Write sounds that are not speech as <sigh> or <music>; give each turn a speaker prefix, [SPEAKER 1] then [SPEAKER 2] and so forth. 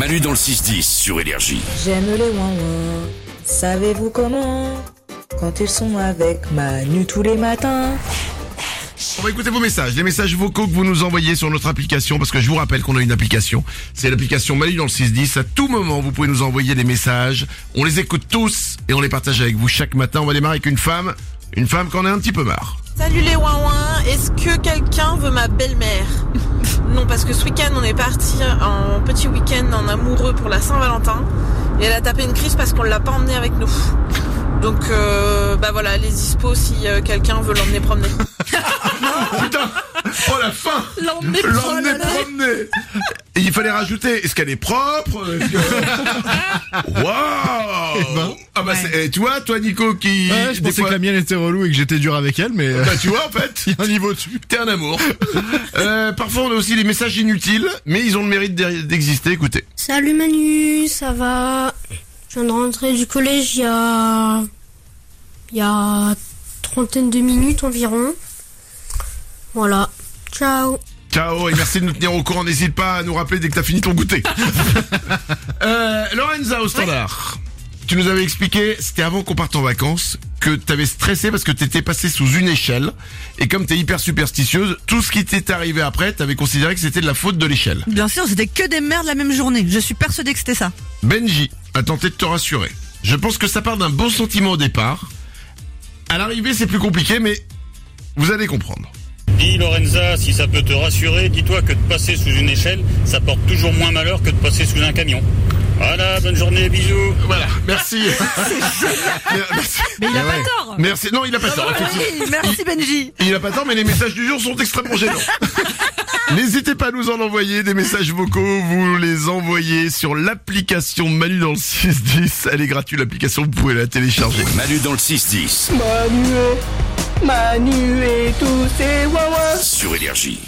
[SPEAKER 1] Manu dans le 6-10 sur Énergie.
[SPEAKER 2] J'aime les ouin Savez-vous comment? Quand ils sont avec Manu tous les matins.
[SPEAKER 3] On va écouter vos messages, les messages vocaux que vous nous envoyez sur notre application, parce que je vous rappelle qu'on a une application. C'est l'application Manu dans le 610. À tout moment, vous pouvez nous envoyer des messages. On les écoute tous et on les partage avec vous chaque matin. On va démarrer avec une femme, une femme qu'on a un petit peu marre.
[SPEAKER 4] Salut les ouin est-ce que quelqu'un veut ma belle-mère? Non, parce que ce week-end on est parti en petit week-end en amoureux pour la Saint-Valentin et elle a tapé une crise parce qu'on l'a pas emmenée avec nous. Donc euh, bah voilà, les dispo si euh, quelqu'un veut l'emmener promener.
[SPEAKER 3] Oh la fin
[SPEAKER 4] L'emmener
[SPEAKER 3] promener Et il fallait rajouter, est-ce qu'elle est propre Est-ce que- <laughs> Waouh Ah bah c'est, eh, tu vois, toi Nico qui...
[SPEAKER 5] Ouais, je pensais
[SPEAKER 3] fois-
[SPEAKER 5] que la mienne était relou et que j'étais dur avec elle, mais euh,
[SPEAKER 3] Bah tu vois en <laughs> fait
[SPEAKER 5] il y a un niveau dessus.
[SPEAKER 3] T'es un amour. Euh, parfois on a aussi des messages inutiles, mais ils ont le mérite d'e- d'exister, écoutez.
[SPEAKER 6] Salut Manu, ça va? Je viens de rentrer du collège il y a... Il y a trentaine de minutes environ. Voilà. Ciao
[SPEAKER 3] Ciao et merci de nous tenir au courant. N'hésite pas à nous rappeler dès que t'as fini ton goûter. <laughs> euh, Lorenza au standard. Tu nous avais expliqué, c'était avant qu'on parte en vacances, que t'avais stressé parce que t'étais passé sous une échelle. Et comme t'es hyper superstitieuse, tout ce qui t'est arrivé après, t'avais considéré que c'était de la faute de l'échelle.
[SPEAKER 7] Bien sûr, c'était que des merdes la même journée. Je suis persuadée que c'était ça.
[SPEAKER 3] Benji a tenté de te rassurer. Je pense que ça part d'un bon sentiment au départ. À l'arrivée, c'est plus compliqué, mais vous allez comprendre.
[SPEAKER 8] Dis Lorenza, si ça peut te rassurer, dis-toi que de passer sous une échelle, ça porte toujours moins malheur que de passer sous un camion. Voilà, bonne journée, bisous.
[SPEAKER 3] Voilà, merci. <laughs> merci.
[SPEAKER 7] Mais il a pas tort.
[SPEAKER 3] Merci. Non, il a pas tort.
[SPEAKER 7] Oui, merci Benji.
[SPEAKER 3] Il a pas tort, mais les messages du jour sont extrêmement gênants. <laughs> N'hésitez pas à nous en envoyer des messages vocaux. Vous les envoyez sur l'application Manu dans le 610. Elle est gratuite, l'application. Vous pouvez la télécharger.
[SPEAKER 1] Manu dans le 6-10
[SPEAKER 2] Manu Manu et tous ses
[SPEAKER 1] sur Énergie.